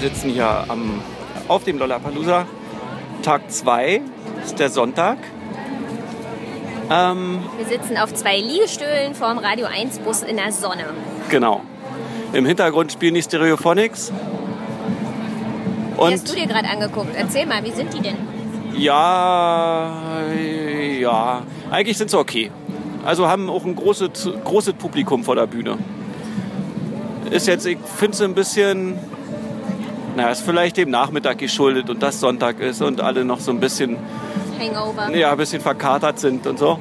sitzen hier am, auf dem Lollapalooza. Tag 2 ist der Sonntag. Ähm, Wir sitzen auf zwei Liegestühlen vorm Radio 1 Bus in der Sonne. genau. Im Hintergrund spielen die Stereophonics. Die hast Und du dir gerade angeguckt. Erzähl mal, wie sind die denn? ja, ja, eigentlich sind sie okay. Also haben auch ein großes, großes Publikum vor der Bühne. Ist jetzt, ich finde es ein bisschen, naja, ist vielleicht dem Nachmittag geschuldet und das Sonntag ist und alle noch so ein bisschen Hangover. ja, ein bisschen verkatert sind und so.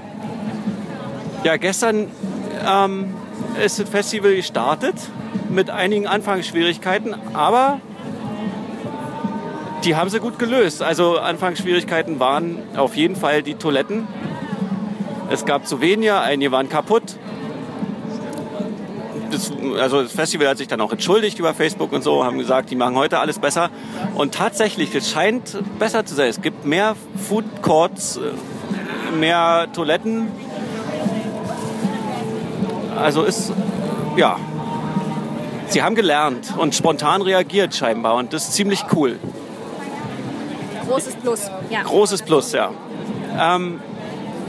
Ja, gestern ähm, ist das Festival gestartet mit einigen Anfangsschwierigkeiten, aber die haben sie gut gelöst. Also Anfangsschwierigkeiten waren auf jeden Fall die Toiletten. Es gab zu wenige, einige waren kaputt. Das, also das Festival hat sich dann auch entschuldigt über Facebook und so, haben gesagt, die machen heute alles besser. Und tatsächlich, es scheint besser zu sein. Es gibt mehr Food Courts, äh, mehr Toiletten. Also ist, ja, sie haben gelernt und spontan reagiert scheinbar und das ist ziemlich cool. Großes Plus. Ja. Großes Plus, ja. Ähm,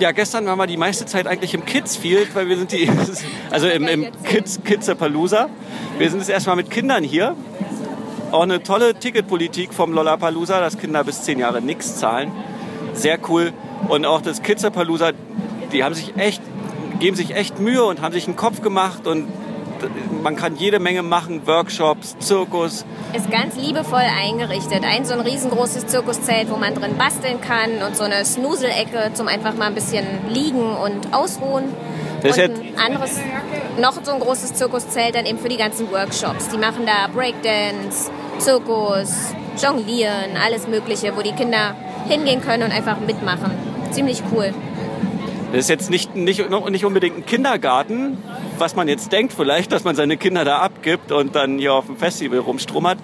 ja, gestern waren wir die meiste Zeit eigentlich im Kids Field, weil wir sind die, also im, im Kids, Kidsapalooza. Wir sind jetzt erstmal mit Kindern hier. Auch eine tolle Ticketpolitik vom Lollapalooza, dass Kinder bis zehn Jahre nichts zahlen. Sehr cool. Und auch das Kidsapalooza, die haben sich echt, geben sich echt Mühe und haben sich einen Kopf gemacht und man kann jede Menge machen, Workshops, Zirkus. Ist ganz liebevoll eingerichtet. Ein so ein riesengroßes Zirkuszelt, wo man drin basteln kann und so eine Snuselecke zum einfach mal ein bisschen liegen und ausruhen. Das und ein anderes, noch so ein großes Zirkuszelt dann eben für die ganzen Workshops. Die machen da Breakdance, Zirkus, Jonglieren, alles Mögliche, wo die Kinder hingehen können und einfach mitmachen. Ziemlich cool. Das ist jetzt nicht, nicht, nicht unbedingt ein Kindergarten, was man jetzt denkt vielleicht, dass man seine Kinder da abgibt und dann hier auf dem Festival rumstrummert.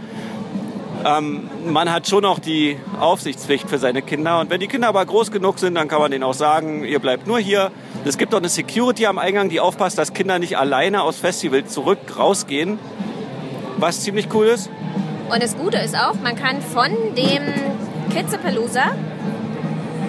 Ähm, man hat schon auch die Aufsichtspflicht für seine Kinder. Und wenn die Kinder aber groß genug sind, dann kann man denen auch sagen, ihr bleibt nur hier. Es gibt auch eine Security am Eingang, die aufpasst, dass Kinder nicht alleine aufs Festival zurück rausgehen. Was ziemlich cool ist. Und das Gute ist auch, man kann von dem Kitzapalooza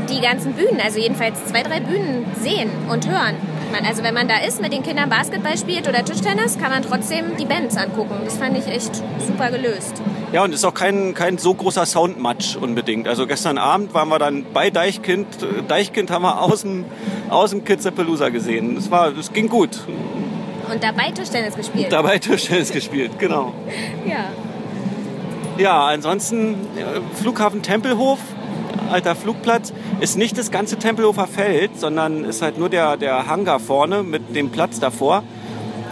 die ganzen Bühnen, also jedenfalls zwei, drei Bühnen sehen und hören. Man, also wenn man da ist, mit den Kindern Basketball spielt oder Tischtennis, kann man trotzdem die Bands angucken. Das fand ich echt super gelöst. Ja, und es ist auch kein, kein so großer Soundmatch unbedingt. Also gestern Abend waren wir dann bei Deichkind. Deichkind haben wir aus dem, aus dem Kidzapalooza gesehen. Das, war, das ging gut. Und dabei Tischtennis gespielt. Dabei Tischtennis gespielt, genau. ja. Ja, ansonsten äh, Flughafen Tempelhof, alter Flugplatz, ist nicht das ganze Tempelhofer Feld, sondern ist halt nur der, der Hangar vorne mit dem Platz davor.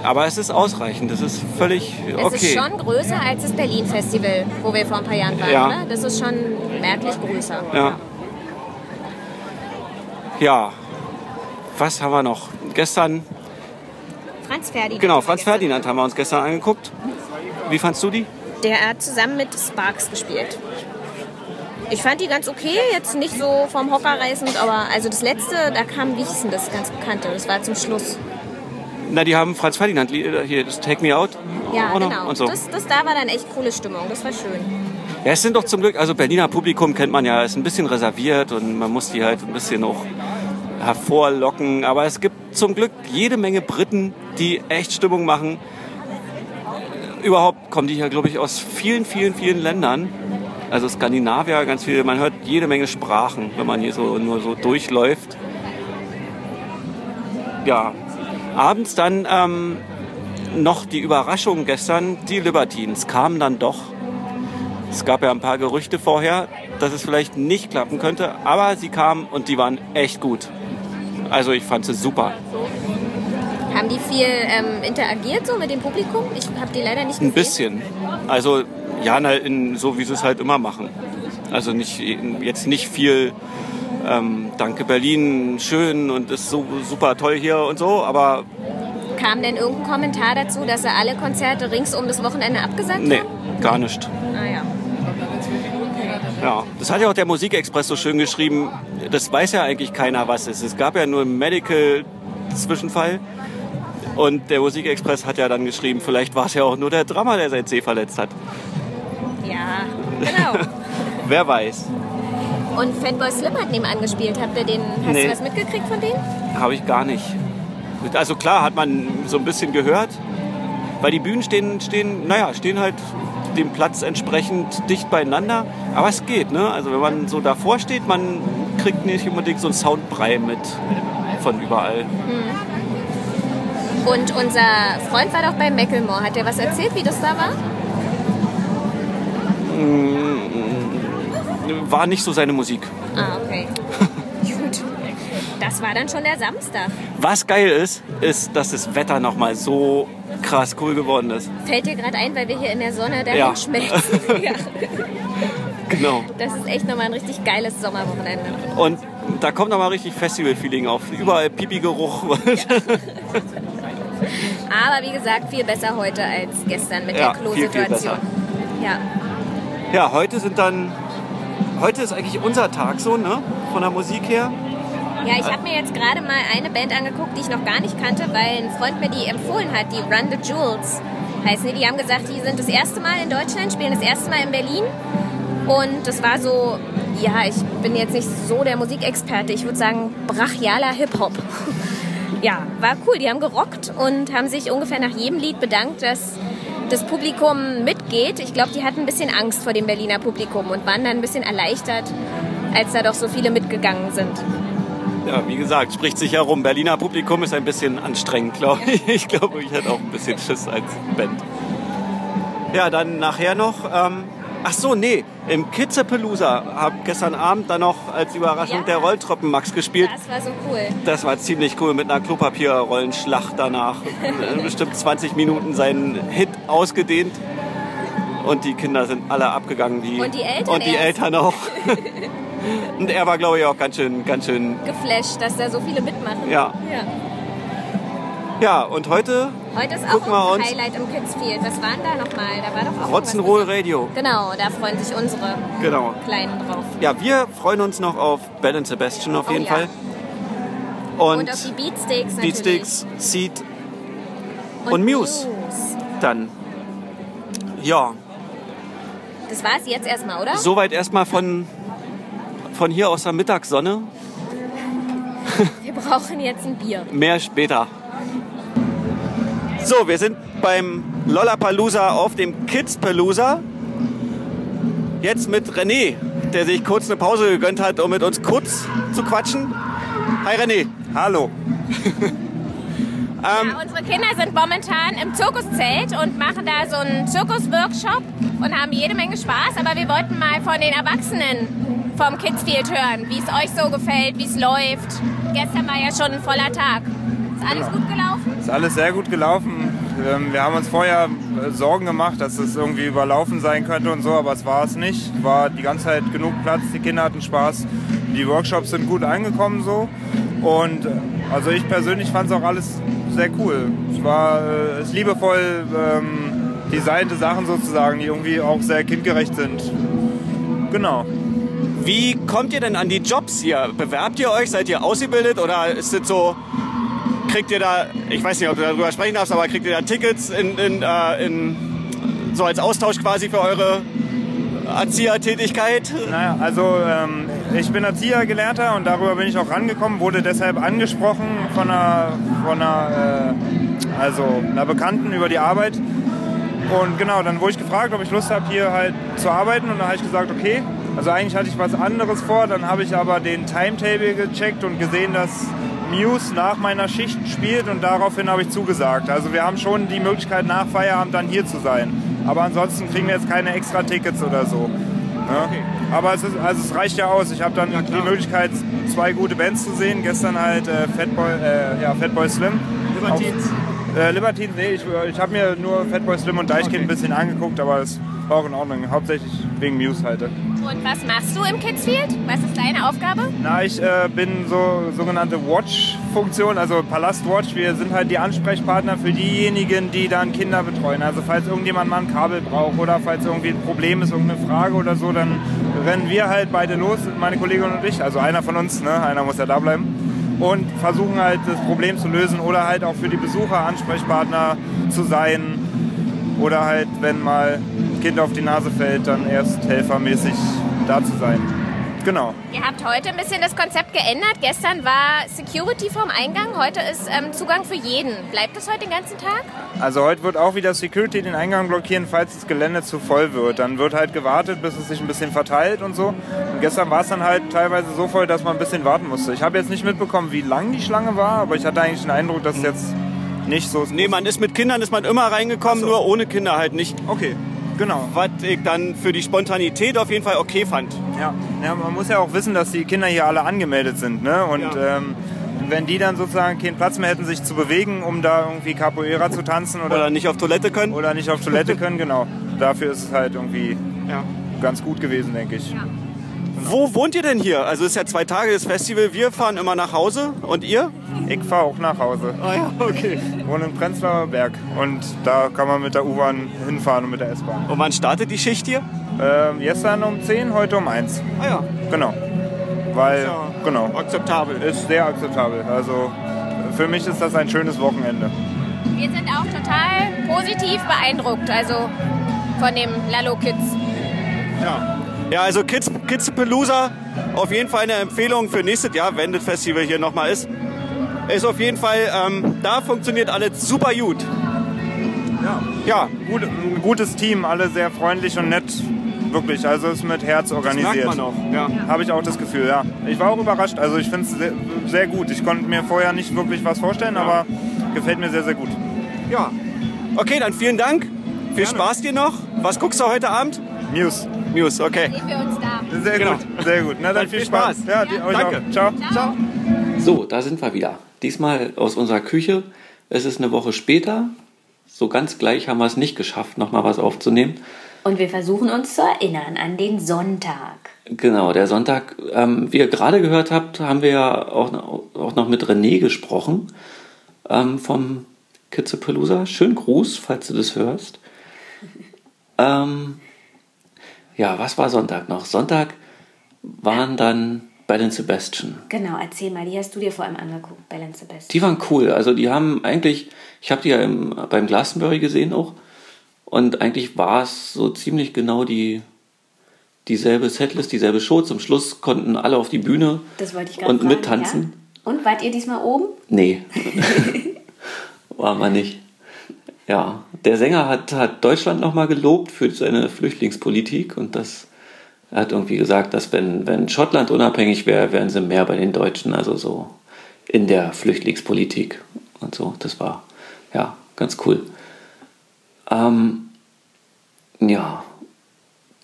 Aber es ist ausreichend, das ist völlig okay. Es ist schon größer als das Berlin-Festival, wo wir vor ein paar Jahren waren. Ja. Ne? Das ist schon merklich größer. Ja. Ja. Was haben wir noch? Gestern, Franz Ferdinand. genau, Franz Ferdinand haben wir uns gestern angeguckt. Wie fandst du die? Der hat zusammen mit Sparks gespielt. Ich fand die ganz okay, jetzt nicht so vom Hocker reißend, aber also das letzte, da kam, wie hieß denn das ganz bekannte, das war zum Schluss. Na, die haben Franz Ferdinand, Lieder, hier, das Take Me Out. Ja, noch genau. Und so. Das, das da war dann echt coole Stimmung, das war schön. Ja, es sind doch zum Glück, also Berliner Publikum kennt man ja, ist ein bisschen reserviert und man muss die halt ein bisschen auch hervorlocken. Aber es gibt zum Glück jede Menge Briten, die echt Stimmung machen. Überhaupt kommen die hier, glaube ich, aus vielen, vielen, vielen Ländern. Also Skandinavier, ganz viele. Man hört jede Menge Sprachen, wenn man hier so nur so durchläuft. Ja, abends dann ähm, noch die Überraschung gestern, die Libertines kamen dann doch. Es gab ja ein paar Gerüchte vorher, dass es vielleicht nicht klappen könnte, aber sie kamen und die waren echt gut. Also ich fand sie super. Haben die viel ähm, interagiert so mit dem Publikum? Ich habe die leider nicht gesehen. Ein bisschen. Also ja, na, in, so wie sie es halt immer machen. Also nicht, jetzt nicht viel ähm, Danke Berlin, schön und ist so super toll hier und so, aber Kam denn irgendein Kommentar dazu, dass sie alle Konzerte rings um das Wochenende abgesagt nee, haben? gar nicht. Ah ja. Ja, das hat ja auch der Musikexpress so schön geschrieben. Das weiß ja eigentlich keiner, was es ist. Es gab ja nur einen Medical-Zwischenfall. Und der Musikexpress hat ja dann geschrieben, vielleicht war es ja auch nur der Drummer, der sein C verletzt hat. Ja, genau. Wer weiß. Und Fatboy Slim hat nebenan gespielt. Habt ihr den, hast Nee. du was mitgekriegt von denen? Habe ich gar nicht. Also klar hat man so ein bisschen gehört, weil die Bühnen stehen, stehen, naja, stehen halt dem Platz entsprechend dicht beieinander. Aber es geht, ne? Also wenn man so davor steht, man kriegt nicht unbedingt so einen Soundbrei mit von überall. Und unser Freund war doch bei Macklemore. Hat der was erzählt, wie das da war? War nicht so seine Musik. Ah, okay. Gut. Das war dann schon der Samstag. Was geil ist, ist, dass das Wetter nochmal so krass cool geworden ist. Fällt dir gerade ein, weil wir hier in der Sonne dahin Ja. schmelzen. ja. Genau. Das ist echt nochmal ein richtig geiles Sommerwochenende. Und da kommt nochmal richtig Festival-Feeling auf. Überall Pipi-Geruch. Aber wie gesagt, viel besser heute als gestern mit Ja, der Klo-Situation. Ja. Ja, heute sind dann. Heute ist eigentlich unser Tag so, ne? Von der Musik her. Ja, ich habe mir jetzt gerade mal eine Band angeguckt, die ich noch gar nicht kannte, weil ein Freund mir die empfohlen hat, die Run the Jewels heißen die. Die haben gesagt, die sind das erste Mal in Deutschland, spielen das erste Mal in Berlin. Und das war so, ja, ich bin jetzt nicht so der Musikexperte, ich würde sagen brachialer Hip-Hop. Ja, war cool, die haben gerockt und haben sich ungefähr nach jedem Lied bedankt, dass das Publikum mitgeht. Ich glaube, die hatten ein bisschen Angst vor dem Berliner Publikum und waren dann ein bisschen erleichtert, als da doch so viele mitgegangen sind. Ja, wie gesagt, spricht sich herum. Berliner Publikum ist ein bisschen anstrengend, glaube ich. Ich glaube, ich hätte auch ein bisschen Schiss als Band. Ja, dann nachher noch. Ähm, ach so, nee, im Kitzepalooza habe gestern Abend dann noch als Überraschung Ja. der Rolltroppen Max gespielt. Das war so cool. Das war ziemlich cool mit einer Klopapierrollenschlacht danach. Äh, Bestimmt 20 Minuten seinen Hit ausgedehnt. Und die Kinder sind alle abgegangen. Die, Und die Eltern Und die. Eltern auch. Und er war, glaube ich, auch ganz schön, ganz schön. geflasht, dass da so viele mitmachen. Ja. ja. Ja, und heute Heute ist auch uns- Highlight im Kidsfield. Was war denn da nochmal? Da war doch auch irgendwas- Radio. Genau, da freuen sich unsere Genau. Kleinen drauf. Ja, wir freuen uns noch auf Ben and Sebastian auf Oh jeden ja. Fall. Und, Und, auf die Beatsticks natürlich. Beatsticks, Seed und Muse. dann. Ja, Das war es jetzt erstmal, oder? soweit erstmal von, von hier aus der Mittagssonne. Wir brauchen jetzt ein Bier. Mehr später. So, wir sind beim Lollapalooza auf dem Kidspalooza. Jetzt mit René, der sich kurz eine Pause gegönnt hat, um mit uns kurz zu quatschen. Hi René. Hallo. Ähm, Ja, unsere Kinder sind momentan im Zirkuszelt und machen da so einen Zirkusworkshop und haben jede Menge Spaß. Aber wir wollten mal von den Erwachsenen vom Kidsfield hören, wie es euch so gefällt, wie es läuft. Gestern war ja schon ein voller Tag. Ist alles gut gelaufen? Ist alles sehr gut gelaufen. Ähm, Wir haben uns vorher äh, Sorgen gemacht, dass es irgendwie überlaufen sein könnte und so, aber es war es nicht. War die ganze Zeit genug Platz, die Kinder hatten Spaß. Die Workshops sind gut angekommen so. Und äh, also ich persönlich fand es auch alles sehr cool. Es war äh, es liebevoll ähm, designte Sachen sozusagen, die irgendwie auch sehr kindgerecht sind. Genau. wie kommt ihr denn an die Jobs hier? Bewerbt ihr euch? Seid ihr ausgebildet oder ist es so, kriegt ihr da, ich weiß nicht, ob du darüber sprechen darfst, aber kriegt ihr da Tickets in, in, äh, in, so als Austausch quasi für eure Erziehertätigkeit? Naja, also ähm, ich bin Erzieher gelernter und darüber bin ich auch rangekommen, wurde deshalb angesprochen von einer, von einer, äh, also einer Bekannten über die Arbeit. Und genau, dann wurde ich gefragt, ob ich Lust habe, hier halt zu arbeiten. Und dann habe ich gesagt, okay. Also eigentlich hatte ich was anderes vor. Dann habe ich aber den Timetable gecheckt und gesehen, dass Muse nach meiner Schicht spielt. Und daraufhin habe ich zugesagt. Also wir haben schon die Möglichkeit, nach Feierabend dann hier zu sein. Aber ansonsten kriegen wir jetzt keine extra Tickets oder so. Ne? Aber es, ist, also es reicht ja aus. Ich habe dann die Möglichkeit, zwei gute Bands zu sehen. Gestern halt äh, Fatboy, äh, ja, Fatboy Slim. Libertines. Auf, äh, Libertines, nee, ich, ich habe mir nur Fatboy Slim und Deichkind ein bisschen angeguckt, aber es war auch in Ordnung. Hauptsächlich wegen Muse halt. Und was machst du im Kidsfield? Was ist deine Aufgabe? Na, ich äh, bin so sogenannte Watch-Funktion, also Palast-Watch. Wir sind halt die Ansprechpartner für diejenigen, die dann Kinder betreuen. Also falls irgendjemand mal ein Kabel braucht oder falls irgendwie ein Problem ist, irgendeine Frage oder so, dann rennen wir halt beide los, meine Kollegin und ich. Also einer von uns, ne? einer muss ja da bleiben. Und versuchen halt das Problem zu lösen oder halt auch für die Besucher Ansprechpartner zu sein. Oder halt, wenn mal Kind auf die Nase fällt, dann erst helfermäßig da zu sein. Genau. Ihr habt heute ein bisschen das Konzept geändert. Gestern war Security vorm Eingang, heute ist ähm, Zugang für jeden. Bleibt das heute den ganzen Tag? Also heute wird auch wieder Security den Eingang blockieren, falls das Gelände zu voll wird. Dann wird halt gewartet, bis es sich ein bisschen verteilt und so. Und gestern war es dann halt teilweise so voll, dass man ein bisschen warten musste. Ich habe jetzt nicht mitbekommen, wie lang die Schlange war, aber ich hatte eigentlich den Eindruck, dass es jetzt nicht so ist. Nee, man ist mit Kindern ist man immer reingekommen, so. nur ohne Kinder halt nicht. Okay, genau. Was ich dann für die Spontanität auf jeden Fall okay fand. Ja. ja, man muss ja auch wissen, dass die Kinder hier alle angemeldet sind. Ne? Und Ja. ähm, wenn die dann sozusagen keinen Platz mehr hätten, sich zu bewegen, um da irgendwie Capoeira zu tanzen oder, Oder nicht auf Toilette können. oder nicht auf Toilette können, genau. Dafür ist es halt irgendwie Ja. ganz gut gewesen, denke ich. Wo wohnt ihr denn hier? Also es ist ja zwei Tage das Festival. Wir fahren immer nach Hause. Und ihr? Ich fahre auch nach Hause. Ah ja, okay. Ich wohne in Prenzlauer Berg und da kann man mit der U-Bahn hinfahren und mit der S-Bahn. Und wann startet die Schicht hier? Ähm, gestern um 10, heute um 1. Ah ja. Genau. Weil, ja genau, Akzeptabel. ist sehr akzeptabel. Also für mich ist das ein schönes Wochenende. Wir sind auch total positiv beeindruckt, also von dem Lalo Kids. Ja. Ja, also Kids, Kids Palooza, auf jeden Fall eine Empfehlung für nächstes Jahr, wenn das Festival hier nochmal ist. Ist auf jeden Fall, ähm, da funktioniert alles super gut. Ja. Ja, Gut, ein gutes Team, alle sehr freundlich und nett. Wirklich, also ist mit Herz das organisiert. merkt man auch. Ja. Habe ich auch das Gefühl, ja. Ich war auch überrascht, also ich finde es sehr, sehr gut. Ich konnte mir vorher nicht wirklich was vorstellen, aber gefällt mir sehr, sehr gut. ja. Okay, dann vielen Dank. Viel Gerne. Spaß dir noch. Was guckst du heute Abend? News. News, okay. Sehen wir uns da. Sehr Genau. gut, sehr gut. Na dann, Dann viel Spaß. Spaß. Ja, die, euch Danke. auch. Ciao. Ciao. So, da sind wir wieder. Diesmal aus unserer Küche. Es ist eine Woche später. So ganz gleich haben wir es nicht geschafft, nochmal was aufzunehmen. Und wir versuchen uns zu erinnern an den Sonntag. Genau, der Sonntag, ähm, wie ihr gerade gehört habt, haben wir ja auch, noch- auch noch mit René gesprochen ähm, vom Kitzepalooza. Schönen Gruß, falls du das hörst. Ähm, ja, was war Sonntag noch? Sonntag waren dann den Sebastian. Genau, erzähl mal, die hast du dir vor allem angeguckt, bei Lance Sebastian. Die waren cool. Also die haben eigentlich, ich habe die ja im, beim Glastonbury gesehen auch. Und eigentlich war es so ziemlich genau die dieselbe Setlist, dieselbe Show. Zum Schluss konnten alle auf die Bühne Das wollte ich und fragen, mittanzen. Ja? Und wart ihr diesmal oben? Nee, war man nicht. Ja, der Sänger hat, hat Deutschland nochmal gelobt für seine Flüchtlingspolitik und das er hat irgendwie gesagt, dass wenn, wenn Schottland unabhängig wäre, wären sie mehr bei den Deutschen, also so in der Flüchtlingspolitik und so. Das war ja ganz cool. Ähm, ja,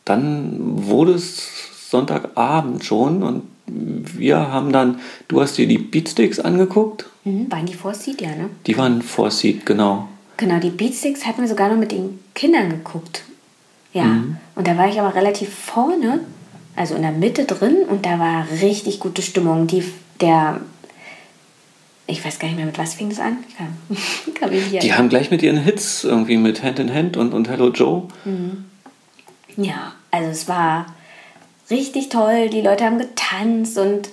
dann wurde es Sonntagabend schon und wir haben dann, du hast dir die Beatsticks angeguckt? Mhm, waren die Seed, ja, ne? Die waren Seed, genau. Genau, die Beatsticks hatten wir sogar noch mit den Kindern geguckt. Ja, Mhm. und da war ich aber relativ vorne, also in der Mitte drin und da war richtig gute Stimmung. Die, der, ich weiß gar nicht mehr, mit was fing das an? Ich kann, kann Die haben gleich mit ihren Hits irgendwie mit Hand in Hand und, und Hello Joe. Ja, also es war richtig toll. Die Leute haben getanzt und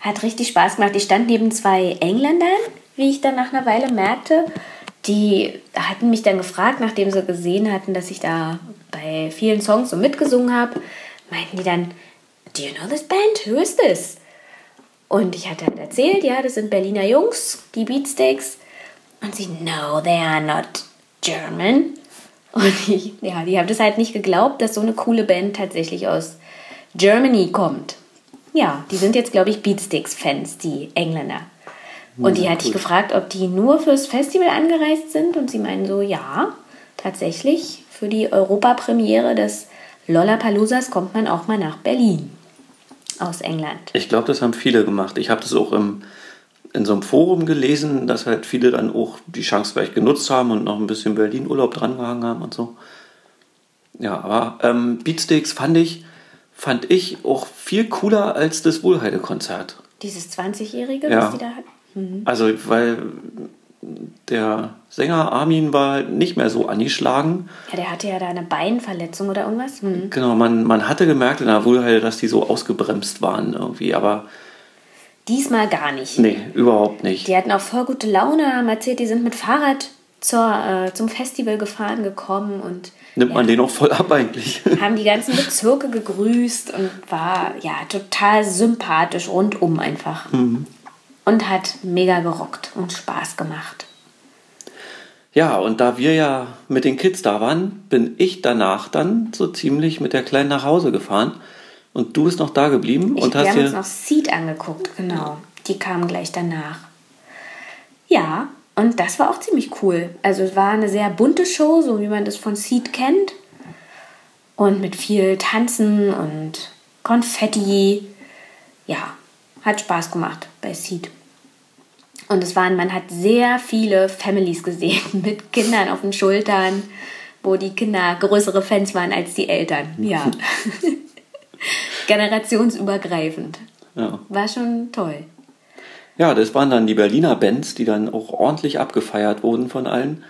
hat richtig Spaß gemacht. Ich stand neben zwei Engländern, wie ich dann nach einer Weile merkte. Die hatten mich dann gefragt, nachdem sie gesehen hatten, dass ich da bei vielen Songs so mitgesungen habe, meinten die dann, Do you know this band? Who is this? Und ich hatte halt erzählt, ja, das sind Berliner Jungs, die Beatsteaks. Und sie, no, they are not German. Und ich, ja, die haben das halt nicht geglaubt, dass so eine coole Band tatsächlich aus Germany kommt. Ja, die sind jetzt, glaube ich, Beatsticks-Fans, die Engländer. Und die hatte ich gefragt, ob die nur fürs Festival angereist sind. Und sie meinen so, ja, tatsächlich. Für die Europapremiere des Lollapaloozas kommt man auch mal nach Berlin. Aus England. Ich glaube, das haben viele gemacht. Ich habe das auch im, in so einem Forum gelesen, dass halt viele dann auch die Chance gleich genutzt haben und noch ein bisschen Berlin-Urlaub drangehangen haben und so. Ja, aber ähm, Beatsticks fand ich, fand ich auch viel cooler als das Wohlheide-Konzert. Dieses 20-Jährige, Ja. was die da hatten. Also, weil der Sänger Armin war nicht mehr so angeschlagen. Ja, der hatte ja da eine Beinverletzung oder irgendwas. Hm. Genau, man, man hatte gemerkt in der Wohlheide, dass die so ausgebremst waren irgendwie, aber Diesmal gar nicht. nee, überhaupt nicht. Die hatten auch voll gute Laune, haben erzählt, die sind mit Fahrrad zur, äh, zum Festival gefahren, gekommen und Nimmt man ja, den auch voll ab eigentlich. haben die ganzen Bezirke gegrüßt und war ja total sympathisch rundum einfach. Und hat mega gerockt und Spaß gemacht. Ja, und da wir ja mit den Kids da waren, bin ich danach dann so ziemlich mit der Kleinen nach Hause gefahren. Und du bist noch da geblieben Ich, und wir hast haben uns dir. noch Seed angeguckt, genau. Die kamen gleich danach. Ja, und das war auch ziemlich cool. Also es war eine sehr bunte Show, so wie man das von Seed kennt. Und mit viel Tanzen und Konfetti. Ja, hat Spaß gemacht bei Seed. Und es waren, man hat sehr viele Families gesehen mit Kindern auf den Schultern, wo die Kinder größere Fans waren als die Eltern. Ja. Generationsübergreifend. Ja. War schon toll. ja, das waren dann die Berliner Bands, die dann auch ordentlich abgefeiert wurden von allen.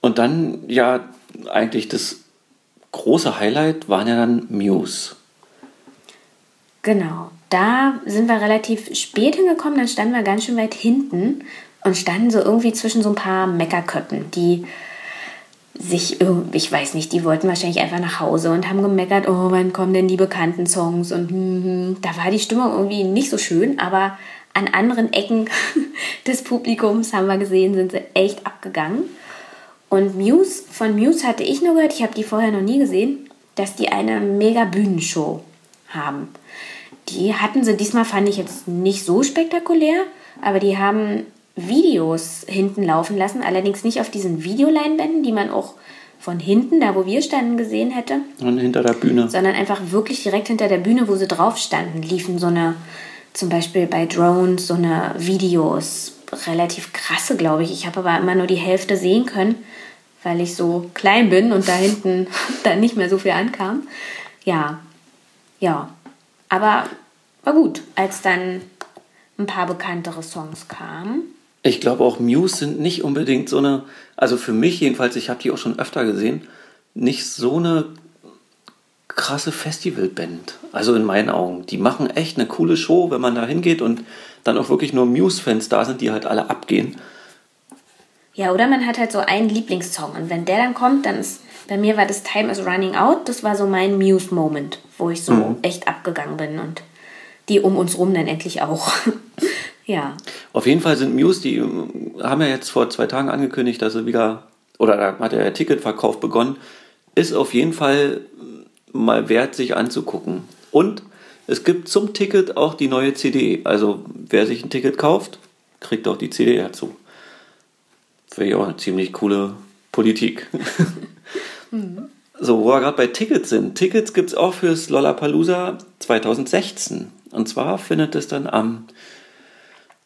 Und dann, ja, eigentlich das große Highlight waren ja dann Muse. Genau. Da sind wir relativ spät hingekommen, dann standen wir ganz schön weit hinten und standen so irgendwie zwischen so ein paar Meckerköppen, die sich ich weiß nicht, die wollten wahrscheinlich einfach nach Hause und haben gemeckert, oh, wann kommen denn die bekannten Songs und hm, hm. da war die Stimmung irgendwie nicht so schön, aber an anderen Ecken des Publikums haben wir gesehen, sind sie echt abgegangen. Und Muse, von Muse hatte ich nur gehört, ich habe die vorher noch nie gesehen, dass die eine mega Bühnenshow haben. Die hatten sie diesmal, fand ich jetzt nicht so spektakulär, aber die haben Videos hinten laufen lassen, allerdings nicht auf diesen Videoleinwänden, die man auch von hinten, da wo wir standen, gesehen hätte, Und hinter der Bühne. sondern einfach wirklich direkt hinter der Bühne, wo sie drauf standen, liefen so eine, zum Beispiel bei Drones, so eine Videos, relativ krasse, glaube ich. Ich habe aber immer nur die Hälfte sehen können, weil ich so klein bin und da hinten dann nicht mehr so viel ankam. Ja, ja. Aber war gut, als dann ein paar bekanntere Songs kamen. Ich glaube auch Muse sind nicht unbedingt so eine, also für mich jedenfalls, ich habe die auch schon öfter gesehen, nicht so eine krasse Festivalband. Also in meinen Augen. Die machen echt eine coole Show, wenn man da hingeht und dann auch wirklich nur Muse-Fans da sind, die halt alle abgehen. Ja, oder man hat halt so einen Lieblingssong und wenn der dann kommt, dann ist, bei mir war das Time is Running Out, das war so mein Muse-Moment, wo ich so echt abgegangen bin und die um uns rum dann endlich auch. ja. Auf jeden Fall sind Muse, die äh, haben ja jetzt vor zwei Tagen angekündigt, dass sie wieder, oder da hat der Ticketverkauf begonnen, ist auf jeden Fall mal wert, sich anzugucken. Und es gibt zum Ticket auch die neue CD. Also wer sich ein Ticket kauft, kriegt auch die CD dazu. Finde ich auch eine ziemlich coole Politik. So, wo wir gerade bei Tickets sind. Tickets gibt es auch fürs Lollapalooza 2016. Und zwar findet es dann am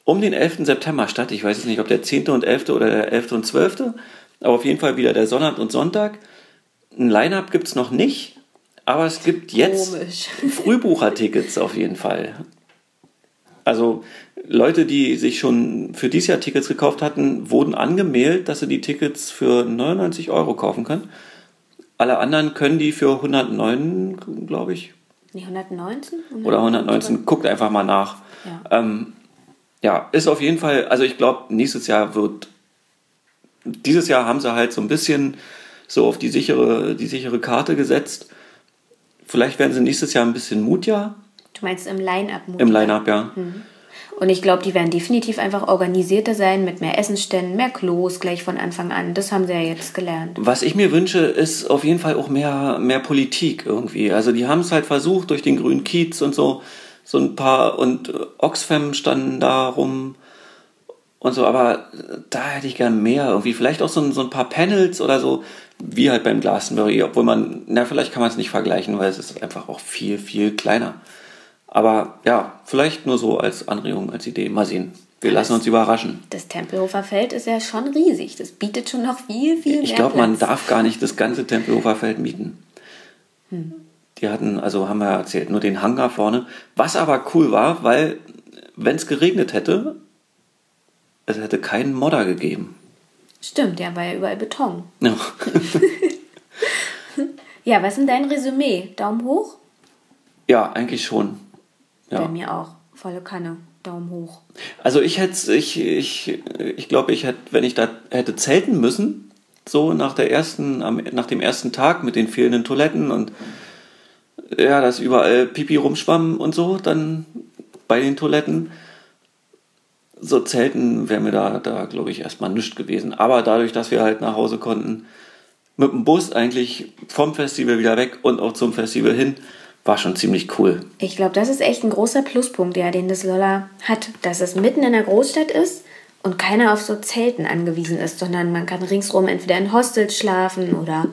um den 11. September statt. Ich weiß jetzt nicht, ob der 10. und 11. oder der 11. und 12. Aber auf jeden Fall wieder der Sonnabend und Sonntag. Ein Line-Up gibt es noch nicht, aber es gibt jetzt. Frühbuchertickets auf jeden Fall. Also Leute, die sich schon für dieses Jahr Tickets gekauft hatten, wurden angemeldet, dass sie die Tickets für 99 Euro kaufen können. Alle anderen können die für 109, glaube ich, Nee, 119? oder 119. Guckt einfach mal nach. Ja. Ähm, ja, ist auf jeden Fall, also ich glaube, nächstes Jahr wird, dieses Jahr haben sie halt so ein bisschen so auf die sichere, die sichere Karte gesetzt. Vielleicht werden sie nächstes Jahr ein bisschen mutiger Du meinst im Line-Up? im Line-Up, ja. Und ich glaube, die werden definitiv einfach organisierter sein mit mehr Essenständen, mehr Klos gleich von Anfang an. Das haben sie ja jetzt gelernt. Was ich mir wünsche, ist auf jeden Fall auch mehr, mehr Politik irgendwie. Also die haben es halt versucht durch den grünen Kiez und so, so ein paar, und äh, Oxfam standen da rum und so, aber da hätte ich gern mehr irgendwie. Vielleicht auch so ein, so ein paar Panels oder so, wie halt beim Glastonbury, obwohl man, na, vielleicht kann man es nicht vergleichen, weil es ist einfach auch viel, viel kleiner. Aber ja, vielleicht nur so als Anregung, als Idee. Mal sehen. Wir lassen uns überraschen. Das Tempelhofer Feld ist ja schon riesig. Das bietet schon noch viel, viel mehr Ich glaube, man darf gar nicht das ganze Tempelhofer Feld mieten. Die hatten, also haben wir ja erzählt, nur den Hangar vorne. Was aber cool war, weil, wenn es geregnet hätte, es hätte keinen Modder gegeben. Stimmt, ja, war ja überall Beton. Ja. Ja, was ist denn dein Resümee? Daumen hoch? ja, eigentlich schon. Bei Ja. mir auch. volle Kanne. Daumen hoch. Also ich hätte, ich, ich, ich glaube, ich hätte, wenn ich da hätte zelten müssen, so nach der ersten, nach dem ersten Tag mit den fehlenden Toiletten und ja, dass überall Pipi rumschwamm und so, dann bei den Toiletten. So Zelten wäre mir da, da glaube ich, erstmal nichts gewesen. Aber dadurch, dass wir halt nach Hause konnten, mit dem Bus eigentlich vom Festival wieder weg und auch zum Festival hin, war schon ziemlich cool. Ich glaube, das ist echt ein großer Pluspunkt, ja, den das Lolla hat, dass es mitten in der Großstadt ist und keiner auf so Zelten angewiesen ist, sondern man kann ringsrum entweder in Hostels schlafen oder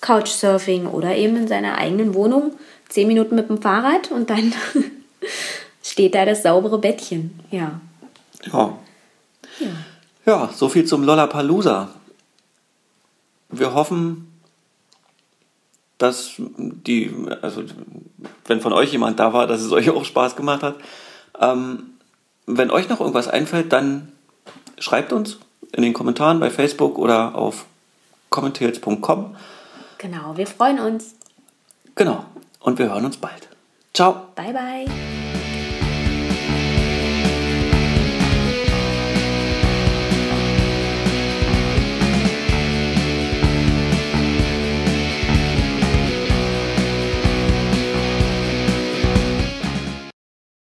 Couchsurfing oder eben in seiner eigenen Wohnung zehn Minuten mit dem Fahrrad und dann steht da das saubere Bettchen. Ja. Ja. Ja, ja so viel zum Lollapalooza. Wir hoffen, dass die, also wenn von euch jemand da war, dass es euch auch Spaß gemacht hat. Ähm, wenn euch noch irgendwas einfällt, dann schreibt uns in den Kommentaren bei Facebook oder auf commentails.com. Genau, wir freuen uns. Genau. Und wir hören uns bald. Ciao. Bye, bye.